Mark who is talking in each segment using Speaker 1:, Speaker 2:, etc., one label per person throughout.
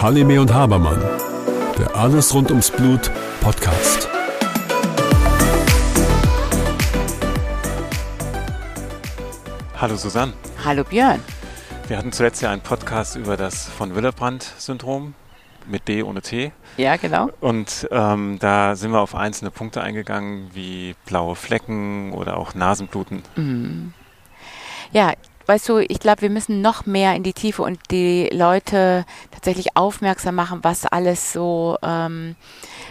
Speaker 1: Halime und Habermann, der Alles rund ums Blut Podcast.
Speaker 2: Hallo Susanne.
Speaker 3: Hallo Björn.
Speaker 2: Wir hatten zuletzt ja einen Podcast über das von Willebrand-Syndrom mit D ohne T.
Speaker 3: Ja, genau.
Speaker 2: Und ähm, da sind wir auf einzelne Punkte eingegangen, wie blaue Flecken oder auch Nasenbluten.
Speaker 3: Mhm. Ja, weißt du, ich glaube, wir müssen noch mehr in die Tiefe und die Leute tatsächlich aufmerksam machen, was alles so. Ähm,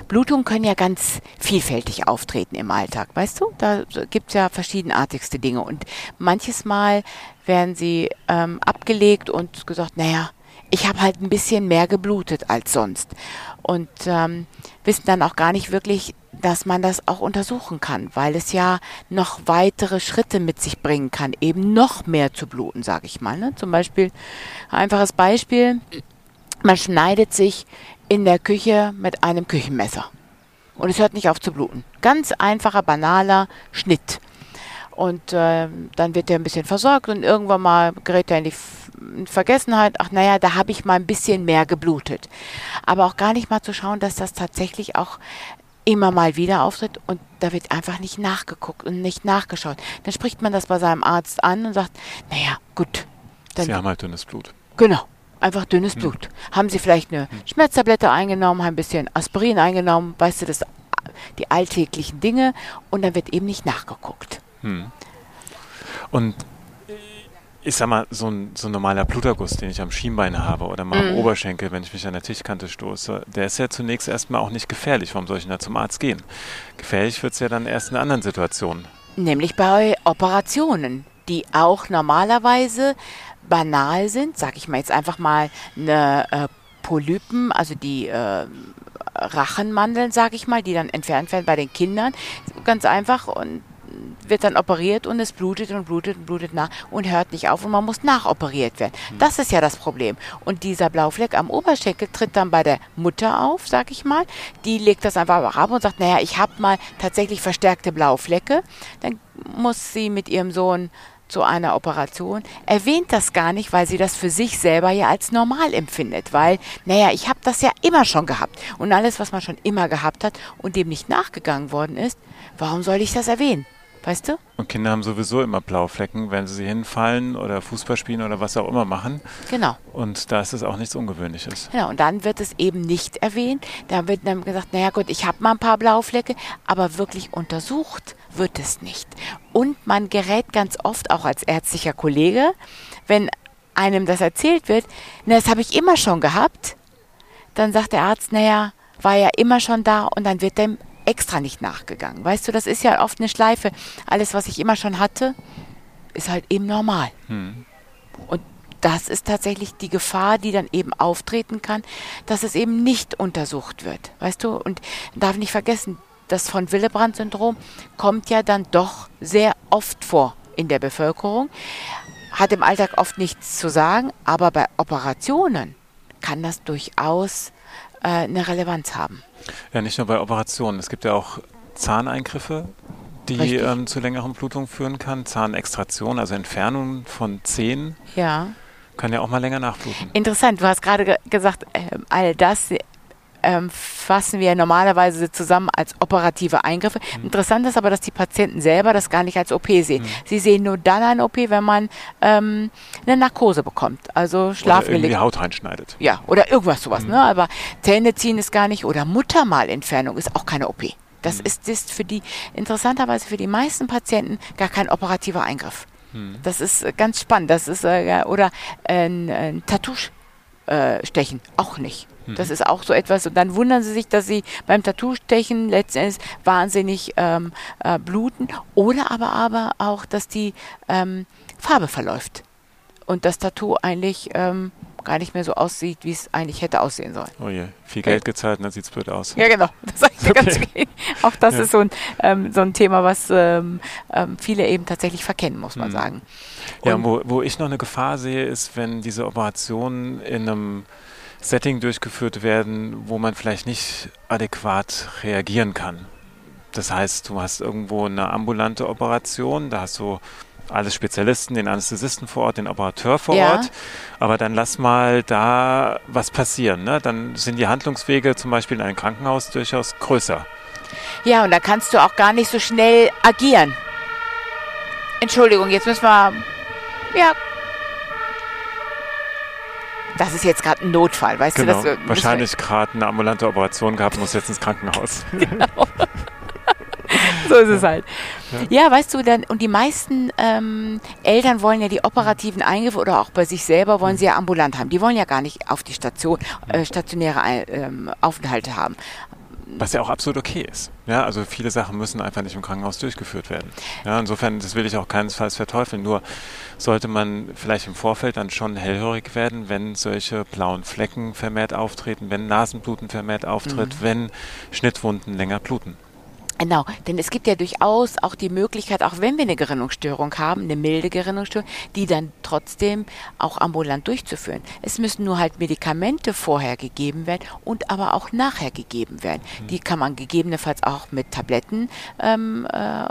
Speaker 3: Blutungen können ja ganz vielfältig auftreten im Alltag, weißt du? Da gibt es ja verschiedenartigste Dinge und manches Mal werden sie ähm, abgelegt und gesagt, naja, ich habe halt ein bisschen mehr geblutet als sonst. Und ähm, wissen dann auch gar nicht wirklich, dass man das auch untersuchen kann, weil es ja noch weitere Schritte mit sich bringen kann, eben noch mehr zu bluten, sage ich mal. Ne? Zum Beispiel, einfaches Beispiel, man schneidet sich in der Küche mit einem Küchenmesser und es hört nicht auf zu bluten. Ganz einfacher, banaler Schnitt. Und äh, dann wird er ein bisschen versorgt und irgendwann mal gerät er in die in Vergessenheit. Ach naja, da habe ich mal ein bisschen mehr geblutet. Aber auch gar nicht mal zu schauen, dass das tatsächlich auch immer mal wieder auftritt und da wird einfach nicht nachgeguckt und nicht nachgeschaut. Dann spricht man das bei seinem Arzt an und sagt, naja, gut.
Speaker 2: Dann, Sie haben halt dünnes Blut.
Speaker 3: Genau, einfach dünnes hm. Blut. Haben Sie vielleicht eine hm. Schmerztablette eingenommen, haben ein bisschen Aspirin eingenommen, weißt du, das die alltäglichen Dinge und dann wird eben nicht nachgeguckt. Hm.
Speaker 2: Und ich sag mal, so ein, so ein normaler Bluterguss, den ich am Schienbein habe oder mal mm. am mhm. Oberschenkel, wenn ich mich an der Tischkante stoße, der ist ja zunächst erstmal auch nicht gefährlich. Warum soll ich denn da zum Arzt gehen? Gefährlich wird es ja dann erst in anderen Situationen.
Speaker 3: Nämlich bei Operationen, die auch normalerweise banal sind. Sag ich mal jetzt einfach mal eine äh, Polypen, also die äh, Rachenmandeln, sag ich mal, die dann entfernt werden bei den Kindern. Ganz einfach und wird dann operiert und es blutet und blutet und blutet nach und hört nicht auf und man muss nachoperiert werden. Hm. Das ist ja das Problem. Und dieser Blaufleck am Oberschenkel tritt dann bei der Mutter auf, sag ich mal. Die legt das einfach ab und sagt, naja, ich habe mal tatsächlich verstärkte Blauflecke. Dann muss sie mit ihrem Sohn zu einer Operation, erwähnt das gar nicht, weil sie das für sich selber ja als normal empfindet, weil, naja, ich habe das ja immer schon gehabt und alles, was man schon immer gehabt hat und dem nicht nachgegangen worden ist, warum soll ich das erwähnen? Weißt du?
Speaker 2: Und Kinder haben sowieso immer Blauflecken, wenn sie hinfallen oder Fußball spielen oder was auch immer machen.
Speaker 3: Genau.
Speaker 2: Und da ist es auch nichts Ungewöhnliches.
Speaker 3: Genau, und dann wird es eben nicht erwähnt. Da wird dann gesagt, naja gut, ich habe mal ein paar Blauflecke, aber wirklich untersucht wird es nicht. Und man gerät ganz oft auch als ärztlicher Kollege, wenn einem das erzählt wird, na, das habe ich immer schon gehabt, dann sagt der Arzt, naja, war ja immer schon da und dann wird dem extra nicht nachgegangen. Weißt du, das ist ja oft eine Schleife. Alles, was ich immer schon hatte, ist halt eben normal. Hm. Und das ist tatsächlich die Gefahr, die dann eben auftreten kann, dass es eben nicht untersucht wird. Weißt du, und darf nicht vergessen, das von Willebrand-Syndrom kommt ja dann doch sehr oft vor in der Bevölkerung, hat im Alltag oft nichts zu sagen, aber bei Operationen kann das durchaus äh, eine Relevanz haben.
Speaker 2: Ja, nicht nur bei Operationen. Es gibt ja auch Zahneingriffe, die ähm, zu längeren Blutungen führen kann. Zahnextraktion, also Entfernung von Zähnen.
Speaker 3: Ja.
Speaker 2: Kann ja auch mal länger nachbluten.
Speaker 3: Interessant, du hast gerade ge gesagt, äh, all das ähm, fassen wir normalerweise zusammen als operative Eingriffe. Mhm. Interessant ist aber, dass die Patienten selber das gar nicht als OP sehen. Mhm. Sie sehen nur dann eine OP, wenn man ähm, eine Narkose bekommt, also Schlafgelegt.
Speaker 2: Oder Haut reinschneidet.
Speaker 3: Ja, oder irgendwas sowas. Mhm. Ne? Aber Zähne ziehen ist gar nicht oder Muttermalentfernung ist auch keine OP. Das mhm. ist, ist für die, interessanterweise für die meisten Patienten gar kein operativer Eingriff. Mhm. Das ist äh, ganz spannend. Das ist, äh, oder ein, ein Tattoo äh, stechen, auch nicht. Das ist auch so etwas. Und dann wundern sie sich, dass sie beim Tattoo-Stechen letztendlich wahnsinnig ähm, äh, bluten. Oder aber, aber auch, dass die ähm, Farbe verläuft. Und das Tattoo eigentlich ähm, gar nicht mehr so aussieht, wie es eigentlich hätte aussehen sollen.
Speaker 2: Oh je, viel Geld okay. gezahlt und dann sieht es blöd aus.
Speaker 3: Ja, genau. Das okay. ganz auch das ja. ist so ein, ähm, so ein Thema, was ähm, ähm, viele eben tatsächlich verkennen, muss man mhm. sagen.
Speaker 2: Und ja, wo, wo ich noch eine Gefahr sehe, ist, wenn diese Operationen in einem Setting durchgeführt werden, wo man vielleicht nicht adäquat reagieren kann. Das heißt, du hast irgendwo eine ambulante Operation, da hast du alles Spezialisten, den Anästhesisten vor Ort, den Operateur vor ja. Ort. Aber dann lass mal da was passieren. Ne? Dann sind die Handlungswege zum Beispiel in einem Krankenhaus durchaus größer.
Speaker 3: Ja, und da kannst du auch gar nicht so schnell agieren. Entschuldigung, jetzt müssen wir. Ja. Das ist jetzt gerade ein Notfall, weißt
Speaker 2: genau.
Speaker 3: du?
Speaker 2: Das, Wahrscheinlich gerade eine ambulante Operation gehabt, muss jetzt ins Krankenhaus. Genau.
Speaker 3: so ist es halt. Ja. ja, weißt du, dann, und die meisten ähm, Eltern wollen ja die operativen Eingriffe oder auch bei sich selber wollen sie ja ambulant haben. Die wollen ja gar nicht auf die Station, äh, stationäre ähm, Aufenthalte haben.
Speaker 2: Was ja auch absolut okay ist. Ja, also viele Sachen müssen einfach nicht im Krankenhaus durchgeführt werden. Ja, insofern, das will ich auch keinesfalls verteufeln. Nur sollte man vielleicht im Vorfeld dann schon hellhörig werden, wenn solche blauen Flecken vermehrt auftreten, wenn Nasenbluten vermehrt auftritt, mhm. wenn Schnittwunden länger bluten.
Speaker 3: Genau, denn es gibt ja durchaus auch die Möglichkeit, auch wenn wir eine Gerinnungsstörung haben, eine milde Gerinnungsstörung, die dann trotzdem auch ambulant durchzuführen. Es müssen nur halt Medikamente vorher gegeben werden und aber auch nachher gegeben werden. Mhm. Die kann man gegebenenfalls auch mit Tabletten ähm, äh,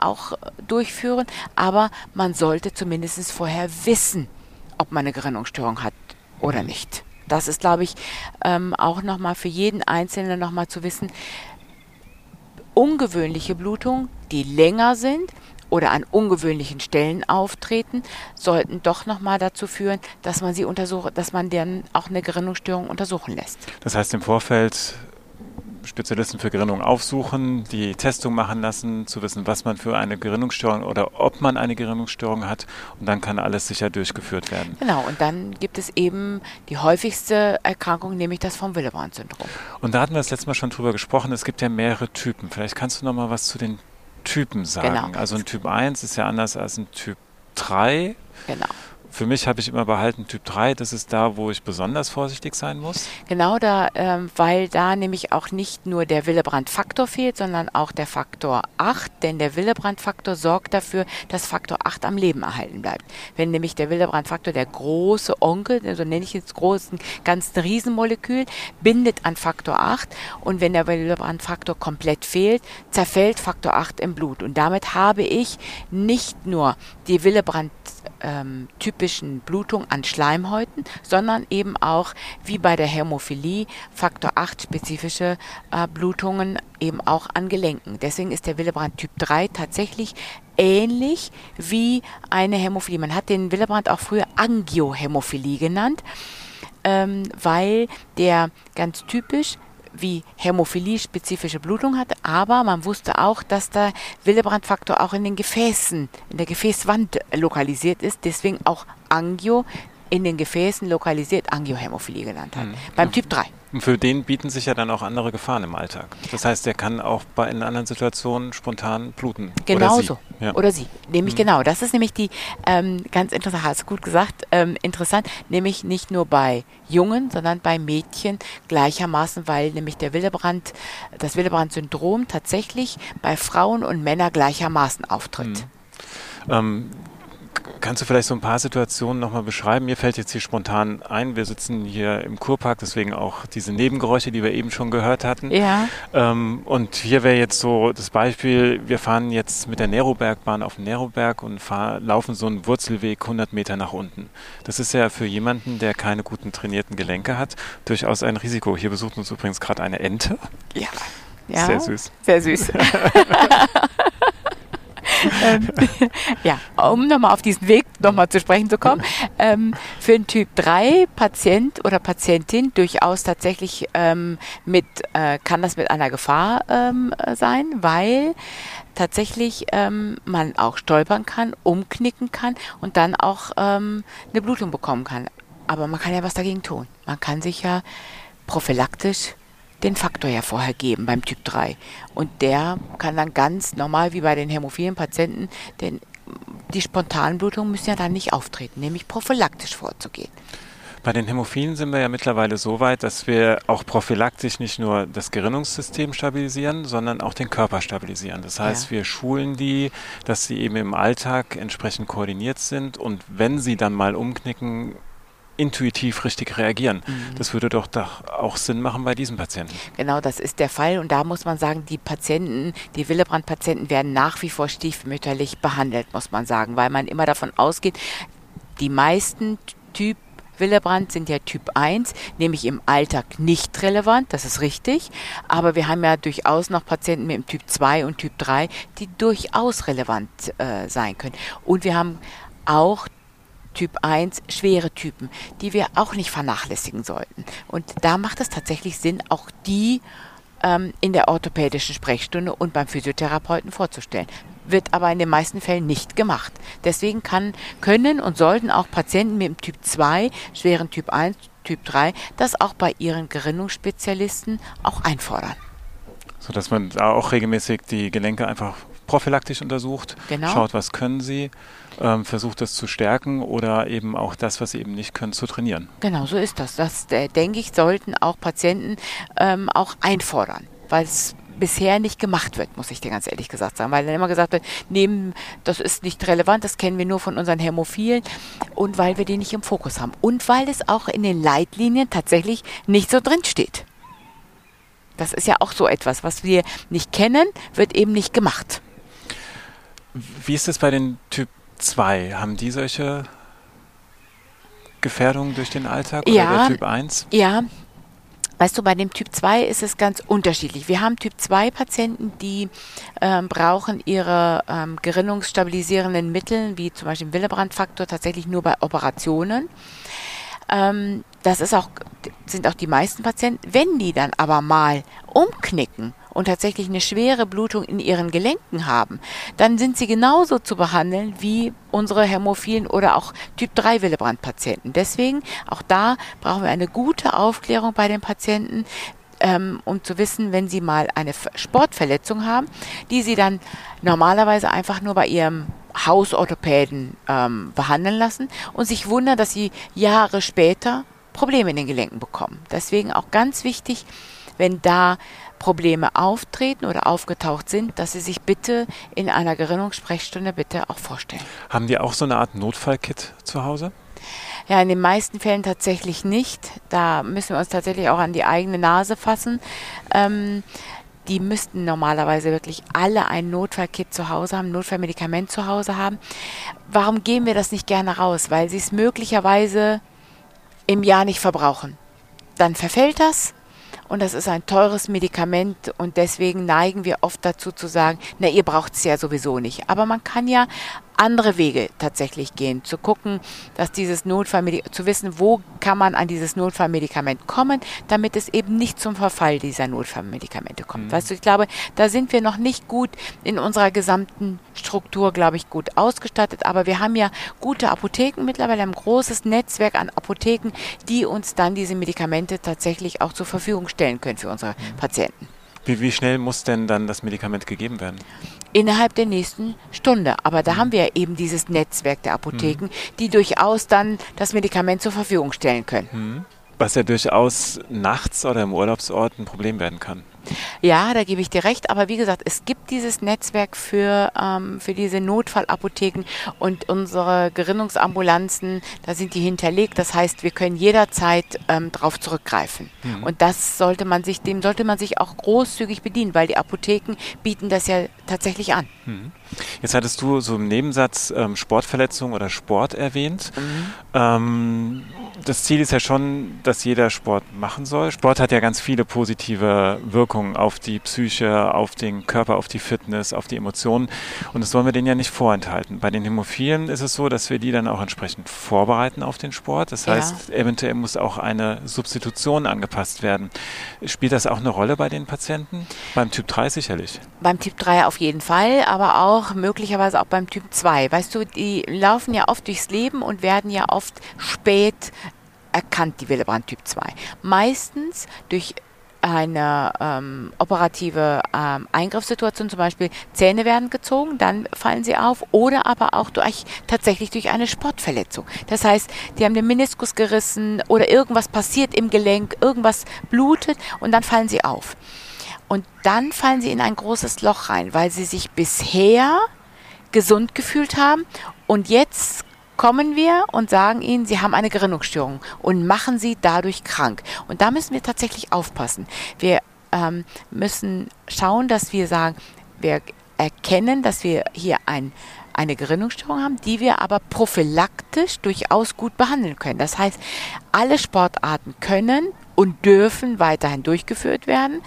Speaker 3: auch durchführen, aber man sollte zumindest vorher wissen, ob man eine Gerinnungsstörung hat oder mhm. nicht. Das ist, glaube ich, ähm, auch nochmal für jeden Einzelnen nochmal zu wissen, ungewöhnliche Blutungen, die länger sind oder an ungewöhnlichen Stellen auftreten, sollten doch nochmal dazu führen, dass man sie untersucht, dass man dann auch eine Gerinnungsstörung untersuchen lässt.
Speaker 2: Das heißt im Vorfeld Spezialisten für Gerinnung aufsuchen, die Testung machen lassen, zu wissen, was man für eine Gerinnungsstörung oder ob man eine Gerinnungsstörung hat und dann kann alles sicher durchgeführt werden.
Speaker 3: Genau, und dann gibt es eben die häufigste Erkrankung, nämlich das vom Willebrand-Syndrom.
Speaker 2: Und da hatten wir das letzte Mal schon drüber gesprochen, es gibt ja mehrere Typen. Vielleicht kannst du noch mal was zu den Typen sagen. Genau. Also ein Typ 1 ist ja anders als ein Typ 3.
Speaker 3: Genau.
Speaker 2: Für mich habe ich immer behalten Typ 3, das ist da, wo ich besonders vorsichtig sein muss.
Speaker 3: Genau da, ähm, weil da nämlich auch nicht nur der Willebrand-Faktor fehlt, sondern auch der Faktor 8, denn der Willebrand-Faktor sorgt dafür, dass Faktor 8 am Leben erhalten bleibt. Wenn nämlich der Willebrand-Faktor, der große Onkel, so nenne ich jetzt großen, ganzen Riesenmolekül, bindet an Faktor 8 und wenn der Willebrand-Faktor komplett fehlt, zerfällt Faktor 8 im Blut und damit habe ich nicht nur die Willebrand ähm, typischen Blutung an Schleimhäuten, sondern eben auch wie bei der Hämophilie Faktor 8 spezifische äh, Blutungen eben auch an Gelenken. Deswegen ist der Willebrand Typ 3 tatsächlich ähnlich wie eine Hämophilie. Man hat den Willebrand auch früher Angiohämophilie genannt, ähm, weil der ganz typisch wie Hämophilie spezifische Blutung hat, aber man wusste auch, dass der Willebrandfaktor auch in den Gefäßen, in der Gefäßwand lokalisiert ist, deswegen auch Angio in den Gefäßen lokalisiert Angiohämophilie genannt hat. Mhm. Beim Typ 3.
Speaker 2: Und für den bieten sich ja dann auch andere Gefahren im Alltag. Das heißt, der kann auch bei in anderen Situationen spontan bluten.
Speaker 3: Genauso. Oder sie. Ja. Oder sie. Nämlich mhm. genau. Das ist nämlich die ähm, ganz interessant, hast du gut gesagt, ähm, interessant, nämlich nicht nur bei Jungen, sondern bei Mädchen gleichermaßen, weil nämlich der Willebrand, das Willebrand-Syndrom tatsächlich bei Frauen und Männern gleichermaßen auftritt.
Speaker 2: Mhm. Ähm, Kannst du vielleicht so ein paar Situationen nochmal beschreiben? Mir fällt jetzt hier spontan ein, wir sitzen hier im Kurpark, deswegen auch diese Nebengeräusche, die wir eben schon gehört hatten.
Speaker 3: Ja.
Speaker 2: Ähm, und hier wäre jetzt so das Beispiel, wir fahren jetzt mit der Nerobergbahn auf den Neroberg und fahr, laufen so einen Wurzelweg 100 Meter nach unten. Das ist ja für jemanden, der keine guten trainierten Gelenke hat, durchaus ein Risiko. Hier besucht uns übrigens gerade eine Ente.
Speaker 3: Ja. ja.
Speaker 2: Sehr süß.
Speaker 3: Sehr süß. ähm, ja, um nochmal auf diesen Weg nochmal zu sprechen zu kommen, ähm, für einen Typ 3 Patient oder Patientin durchaus tatsächlich ähm, mit, äh, kann das mit einer Gefahr ähm, sein, weil tatsächlich ähm, man auch stolpern kann, umknicken kann und dann auch ähm, eine Blutung bekommen kann. Aber man kann ja was dagegen tun. Man kann sich ja prophylaktisch den Faktor ja vorher geben beim Typ 3. Und der kann dann ganz normal wie bei den hämophilen Patienten, denn die Spontanblutungen müssen ja dann nicht auftreten, nämlich prophylaktisch vorzugehen.
Speaker 2: Bei den Hämophilen sind wir ja mittlerweile so weit, dass wir auch prophylaktisch nicht nur das Gerinnungssystem stabilisieren, sondern auch den Körper stabilisieren. Das heißt, ja. wir schulen die, dass sie eben im Alltag entsprechend koordiniert sind und wenn sie dann mal umknicken, intuitiv richtig reagieren. Mhm. Das würde doch, doch auch Sinn machen bei diesen Patienten.
Speaker 3: Genau, das ist der Fall. Und da muss man sagen, die Patienten, die Willebrand-Patienten werden nach wie vor stiefmütterlich behandelt, muss man sagen, weil man immer davon ausgeht, die meisten Typ Willebrand sind ja Typ 1, nämlich im Alltag nicht relevant, das ist richtig. Aber wir haben ja durchaus noch Patienten mit dem Typ 2 und Typ 3, die durchaus relevant äh, sein können. Und wir haben auch Typ 1 schwere Typen, die wir auch nicht vernachlässigen sollten. Und da macht es tatsächlich Sinn, auch die ähm, in der orthopädischen Sprechstunde und beim Physiotherapeuten vorzustellen. Wird aber in den meisten Fällen nicht gemacht. Deswegen kann, können und sollten auch Patienten mit dem Typ 2, schweren Typ 1, Typ 3, das auch bei ihren Gerinnungsspezialisten auch einfordern.
Speaker 2: Sodass man da auch regelmäßig die Gelenke einfach prophylaktisch untersucht, genau. schaut, was können sie, ähm, versucht das zu stärken oder eben auch das, was sie eben nicht können, zu trainieren.
Speaker 3: Genau, so ist das. Das, äh, denke ich, sollten auch Patienten ähm, auch einfordern, weil es bisher nicht gemacht wird, muss ich dir ganz ehrlich gesagt sagen, weil dann immer gesagt wird, nehmen, das ist nicht relevant, das kennen wir nur von unseren Hämophilen und weil wir die nicht im Fokus haben und weil es auch in den Leitlinien tatsächlich nicht so drin steht. Das ist ja auch so etwas, was wir nicht kennen, wird eben nicht gemacht.
Speaker 2: Wie ist es bei den Typ 2? Haben die solche Gefährdungen durch den Alltag oder
Speaker 3: ja,
Speaker 2: der Typ 1?
Speaker 3: Ja. Weißt du, bei dem Typ 2 ist es ganz unterschiedlich. Wir haben Typ 2 Patienten, die ähm, brauchen ihre ähm, gerinnungsstabilisierenden Mittel, wie zum Beispiel Willebrandfaktor, tatsächlich nur bei Operationen. Ähm, das ist auch, sind auch die meisten Patienten. Wenn die dann aber mal umknicken und tatsächlich eine schwere Blutung in ihren Gelenken haben, dann sind sie genauso zu behandeln wie unsere Hämophilen oder auch Typ 3 Willebrand-Patienten. Deswegen auch da brauchen wir eine gute Aufklärung bei den Patienten, ähm, um zu wissen, wenn sie mal eine Sportverletzung haben, die sie dann normalerweise einfach nur bei ihrem Hausorthopäden ähm, behandeln lassen und sich wundern, dass sie Jahre später Probleme in den Gelenken bekommen. Deswegen auch ganz wichtig, wenn da Probleme auftreten oder aufgetaucht sind, dass Sie sich bitte in einer Gerinnungssprechstunde bitte auch vorstellen.
Speaker 2: Haben die auch so eine Art Notfallkit zu Hause?
Speaker 3: Ja, in den meisten Fällen tatsächlich nicht. Da müssen wir uns tatsächlich auch an die eigene Nase fassen. Ähm, die müssten normalerweise wirklich alle ein Notfallkit zu Hause haben, Notfallmedikament zu Hause haben. Warum geben wir das nicht gerne raus? Weil sie es möglicherweise im Jahr nicht verbrauchen. Dann verfällt das und das ist ein teures Medikament und deswegen neigen wir oft dazu zu sagen, na, ihr braucht es ja sowieso nicht. Aber man kann ja andere Wege tatsächlich gehen, zu gucken, dass dieses Notfallmedikament, zu wissen, wo kann man an dieses Notfallmedikament kommen, damit es eben nicht zum Verfall dieser Notfallmedikamente kommt. Mhm. Weißt du, ich glaube, da sind wir noch nicht gut in unserer gesamten Struktur, glaube ich, gut ausgestattet, aber wir haben ja gute Apotheken mittlerweile, ein großes Netzwerk an Apotheken, die uns dann diese Medikamente tatsächlich auch zur Verfügung stellen können für unsere mhm. Patienten.
Speaker 2: Wie, wie schnell muss denn dann das Medikament gegeben werden?
Speaker 3: Innerhalb der nächsten Stunde. Aber da mhm. haben wir ja eben dieses Netzwerk der Apotheken, mhm. die durchaus dann das Medikament zur Verfügung stellen können.
Speaker 2: Mhm. Was ja durchaus nachts oder im Urlaubsort ein Problem werden kann.
Speaker 3: Ja, da gebe ich dir recht. Aber wie gesagt, es gibt dieses Netzwerk für, ähm, für diese Notfallapotheken und unsere Gerinnungsambulanzen, da sind die hinterlegt. Das heißt, wir können jederzeit ähm, darauf zurückgreifen. Mhm. Und das sollte man sich, dem sollte man sich auch großzügig bedienen, weil die Apotheken bieten das ja tatsächlich an. Mhm.
Speaker 2: Jetzt hattest du so im Nebensatz ähm, Sportverletzung oder Sport erwähnt. Mhm. Ähm, das Ziel ist ja schon, dass jeder Sport machen soll. Sport hat ja ganz viele positive Wirkungen auf die Psyche, auf den Körper, auf die Fitness, auf die Emotionen. Und das wollen wir denen ja nicht vorenthalten. Bei den Hämophilen ist es so, dass wir die dann auch entsprechend vorbereiten auf den Sport. Das heißt, ja. eventuell muss auch eine Substitution angepasst werden. Spielt das auch eine Rolle bei den Patienten? Beim Typ 3 sicherlich.
Speaker 3: Beim Typ 3 auf jeden Fall, aber auch möglicherweise auch beim Typ 2. Weißt du, die laufen ja oft durchs Leben und werden ja oft spät erkannt, die Willebrand Typ 2. Meistens durch eine ähm, operative ähm, Eingriffssituation, zum Beispiel Zähne werden gezogen, dann fallen sie auf, oder aber auch durch, tatsächlich durch eine Sportverletzung. Das heißt, die haben den Meniskus gerissen oder irgendwas passiert im Gelenk, irgendwas blutet und dann fallen sie auf. Und dann fallen sie in ein großes Loch rein, weil sie sich bisher gesund gefühlt haben und jetzt kommen wir und sagen ihnen, sie haben eine Gerinnungsstörung und machen sie dadurch krank. Und da müssen wir tatsächlich aufpassen. Wir ähm, müssen schauen, dass wir sagen, wir erkennen, dass wir hier ein, eine Gerinnungsstörung haben, die wir aber prophylaktisch durchaus gut behandeln können. Das heißt, alle Sportarten können und dürfen weiterhin durchgeführt werden,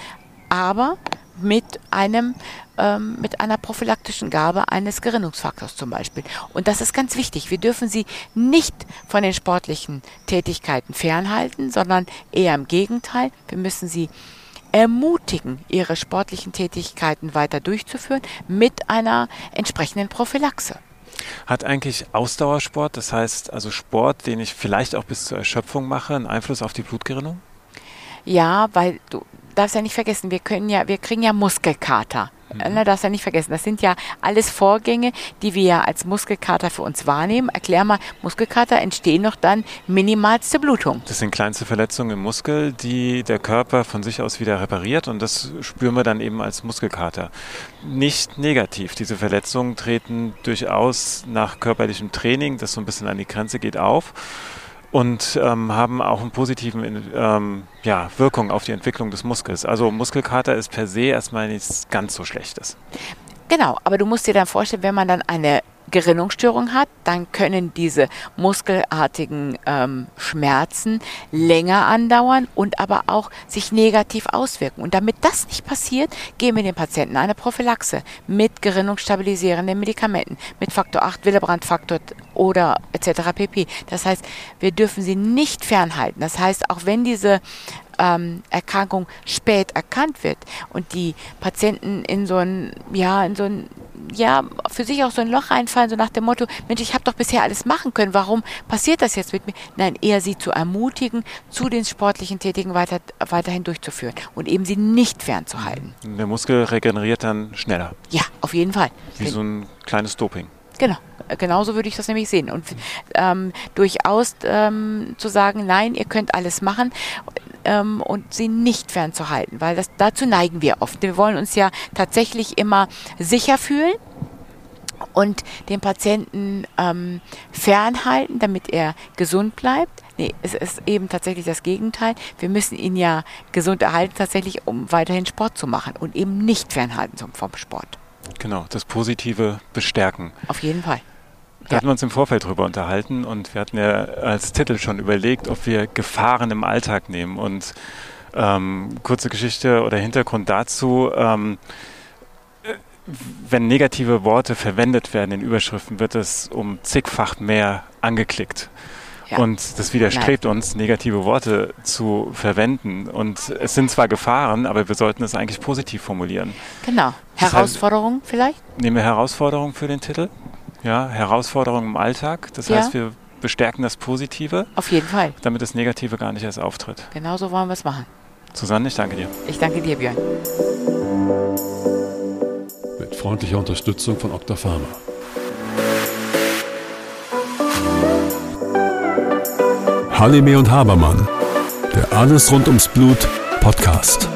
Speaker 3: aber mit einem ähm, mit einer prophylaktischen Gabe eines Gerinnungsfaktors zum Beispiel. Und das ist ganz wichtig. Wir dürfen sie nicht von den sportlichen Tätigkeiten fernhalten, sondern eher im Gegenteil. Wir müssen sie ermutigen, ihre sportlichen Tätigkeiten weiter durchzuführen mit einer entsprechenden Prophylaxe.
Speaker 2: Hat eigentlich Ausdauersport, das heißt also Sport, den ich vielleicht auch bis zur Erschöpfung mache, einen Einfluss auf die Blutgerinnung?
Speaker 3: Ja, weil du darfst ja nicht vergessen, wir können ja, wir kriegen ja Muskelkater. Mhm. Ne, darfst ja nicht vergessen, das sind ja alles Vorgänge, die wir ja als Muskelkater für uns wahrnehmen. Erklär mal, Muskelkater entstehen noch dann minimalste Blutung.
Speaker 2: Das sind kleinste Verletzungen im Muskel, die der Körper von sich aus wieder repariert und das spüren wir dann eben als Muskelkater. Nicht negativ. Diese Verletzungen treten durchaus nach körperlichem Training, das so ein bisschen an die Grenze geht, auf und ähm, haben auch einen positiven ähm, ja, Wirkung auf die Entwicklung des Muskels. Also Muskelkater ist per se erstmal nichts ganz so Schlechtes.
Speaker 3: Genau, aber du musst dir dann vorstellen, wenn man dann eine Gerinnungsstörung hat, dann können diese muskelartigen ähm, Schmerzen länger andauern und aber auch sich negativ auswirken. Und damit das nicht passiert, geben wir den Patienten eine Prophylaxe mit gerinnungsstabilisierenden Medikamenten, mit Faktor 8, Willebrand-Faktor oder etc. pp. Das heißt, wir dürfen sie nicht fernhalten. Das heißt, auch wenn diese ähm, Erkrankung spät erkannt wird und die Patienten in so ein, ja, in so ein, ja, für sich auch so ein Loch reinfallen, so nach dem Motto, Mensch, ich habe doch bisher alles machen können, warum passiert das jetzt mit mir? Nein, eher sie zu ermutigen, zu den sportlichen Tätigen weiter, weiterhin durchzuführen und eben sie nicht fernzuhalten.
Speaker 2: Der Muskel regeneriert dann schneller.
Speaker 3: Ja, auf jeden Fall.
Speaker 2: Wie so ein kleines Doping.
Speaker 3: Genau genauso würde ich das nämlich sehen. Und ähm, durchaus ähm, zu sagen, nein, ihr könnt alles machen ähm, und sie nicht fernzuhalten, weil das, dazu neigen wir oft. Wir wollen uns ja tatsächlich immer sicher fühlen und den Patienten ähm, fernhalten, damit er gesund bleibt. Nee, es ist eben tatsächlich das Gegenteil. Wir müssen ihn ja gesund erhalten, tatsächlich, um weiterhin Sport zu machen und eben nicht fernhalten vom Sport.
Speaker 2: Genau, das Positive bestärken.
Speaker 3: Auf jeden Fall.
Speaker 2: Da hatten wir uns im Vorfeld drüber unterhalten und wir hatten ja als Titel schon überlegt, ob wir Gefahren im Alltag nehmen. Und ähm, kurze Geschichte oder Hintergrund dazu. Ähm, wenn negative Worte verwendet werden in Überschriften, wird es um zigfach mehr angeklickt. Ja. Und das widerstrebt Nein. uns, negative Worte zu verwenden. Und es sind zwar Gefahren, aber wir sollten es eigentlich positiv formulieren.
Speaker 3: Genau. Herausforderung vielleicht?
Speaker 2: Nehmen wir Herausforderung für den Titel? Ja, Herausforderungen im Alltag. Das ja. heißt, wir bestärken das Positive.
Speaker 3: Auf jeden Fall.
Speaker 2: Damit das Negative gar nicht erst auftritt.
Speaker 3: Genau so wollen wir es machen.
Speaker 2: Susanne, ich danke dir.
Speaker 3: Ich danke dir, Björn.
Speaker 1: Mit freundlicher Unterstützung von Octapharma. Halime und Habermann. Der Alles rund ums Blut Podcast.